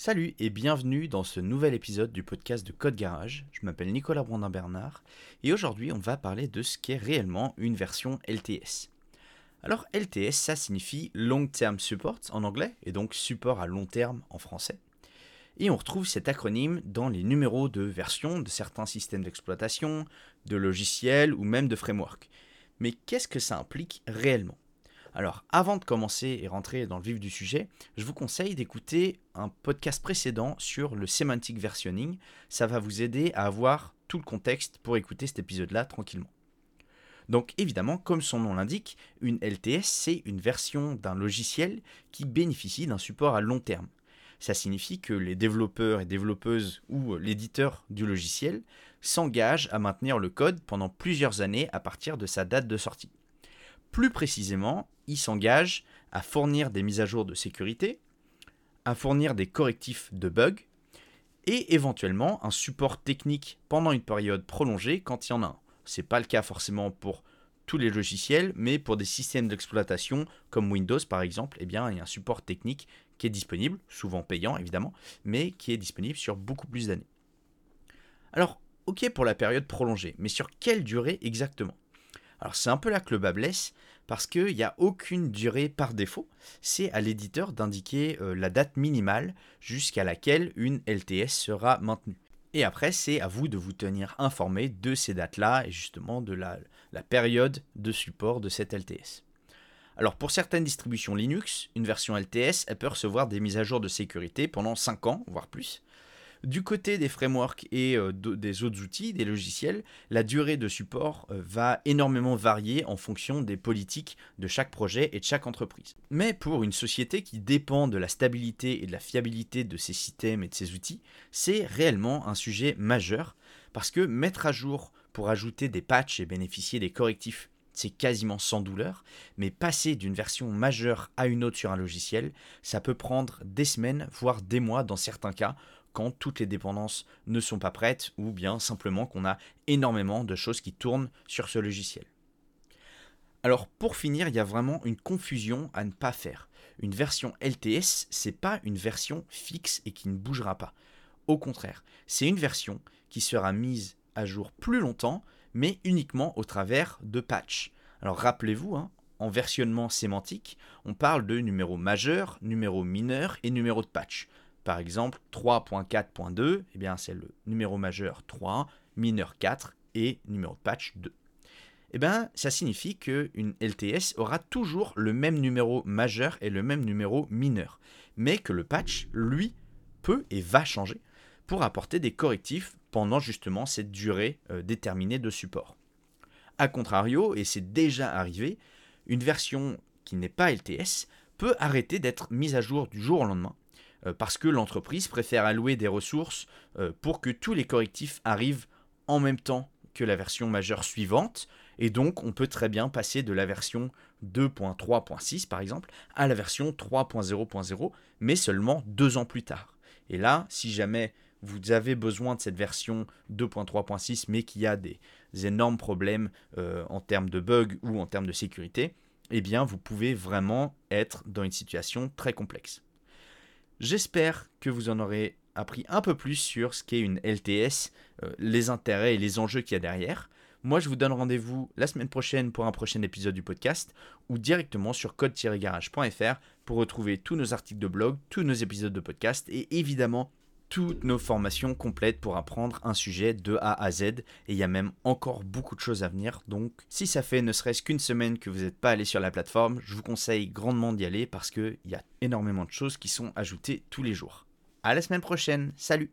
Salut et bienvenue dans ce nouvel épisode du podcast de Code Garage. Je m'appelle Nicolas Brandin-Bernard et aujourd'hui on va parler de ce qu'est réellement une version LTS. Alors LTS ça signifie Long Term Support en anglais et donc support à long terme en français. Et on retrouve cet acronyme dans les numéros de version de certains systèmes d'exploitation, de logiciels ou même de frameworks. Mais qu'est-ce que ça implique réellement? Alors, avant de commencer et rentrer dans le vif du sujet, je vous conseille d'écouter un podcast précédent sur le semantic versioning. Ça va vous aider à avoir tout le contexte pour écouter cet épisode-là tranquillement. Donc évidemment, comme son nom l'indique, une LTS, c'est une version d'un logiciel qui bénéficie d'un support à long terme. Ça signifie que les développeurs et développeuses ou l'éditeur du logiciel s'engagent à maintenir le code pendant plusieurs années à partir de sa date de sortie. Plus précisément, s'engage à fournir des mises à jour de sécurité, à fournir des correctifs de bugs et éventuellement un support technique pendant une période prolongée quand il y en a un. Ce n'est pas le cas forcément pour tous les logiciels, mais pour des systèmes d'exploitation comme Windows par exemple, eh bien, il y a un support technique qui est disponible, souvent payant évidemment, mais qui est disponible sur beaucoup plus d'années. Alors, ok pour la période prolongée, mais sur quelle durée exactement? Alors c'est un peu là que le bas blesse, parce qu'il n'y a aucune durée par défaut. C'est à l'éditeur d'indiquer euh, la date minimale jusqu'à laquelle une LTS sera maintenue. Et après, c'est à vous de vous tenir informé de ces dates-là et justement de la, période de support de cette LTS. Alors pour certaines distributions Linux, une version LTS, elle peut recevoir des mises à jour de sécurité pendant 5 ans, voire plus. Du côté des frameworks et euh, des autres outils, des logiciels, la durée de support euh, va énormément varier en fonction des politiques de chaque projet et de chaque entreprise. Mais pour une société qui dépend de la stabilité et de la fiabilité de ses systèmes et de ses outils, c'est réellement un sujet majeur parce que mettre à jour pour ajouter des patchs et bénéficier des correctifs c'est quasiment sans douleur, mais passer d'une version majeure à une autre sur un logiciel, ça peut prendre des semaines, voire des mois dans certains cas, toutes les dépendances ne sont pas prêtes ou bien simplement qu'on a énormément de choses qui tournent sur ce logiciel. Alors pour finir, il y a vraiment une confusion à ne pas faire. Une version LTS, c'est pas une version fixe et qui ne bougera pas. Au contraire, c'est une version qui sera mise à jour plus longtemps, mais uniquement au travers de patchs. Alors rappelez-vous, hein, en versionnement sémantique, on parle de numéro majeur, numéro mineur et numéro de patch. Par exemple, 3.4.2, eh bien c'est le numéro majeur 3, mineur 4 et numéro de patch 2. Eh bien, ça signifie qu'une LTS aura toujours le même numéro majeur et le même numéro mineur, mais que le patch, lui, peut et va changer pour apporter des correctifs pendant justement cette durée euh, déterminée de support. A contrario, et c'est déjà arrivé, une version qui n'est pas LTS peut arrêter d'être mise à jour du jour au lendemain parce que l'entreprise préfère allouer des ressources euh, pour que tous les correctifs arrivent en même temps que la version majeure suivante. Et donc, on peut très bien passer de la version 2.3.6, par exemple, à la version 3.0.0, mais seulement deux ans plus tard. Et là, si jamais vous avez besoin de cette version 2.3.6, mais qu'il y a des, énormes problèmes euh, en termes de bugs ou en termes de sécurité, eh bien, vous pouvez vraiment être dans une situation très complexe. J'espère que vous en aurez appris un peu plus sur ce qu'est une LTS, euh, les intérêts et les enjeux qu'il y a derrière. Moi, je vous donne rendez-vous la semaine prochaine pour un prochain épisode du podcast ou directement sur code-garage.fr pour retrouver tous nos articles de blog, tous nos épisodes de podcast et évidemment toutes nos formations complètes pour apprendre un sujet de A à Z. Et il y a même encore beaucoup de choses à venir. Donc, si ça fait ne serait-ce qu'une semaine que vous n'êtes pas allé sur la plateforme, je vous conseille grandement d'y aller parce qu'il y a énormément de choses qui sont ajoutées tous les jours. À la semaine prochaine. Salut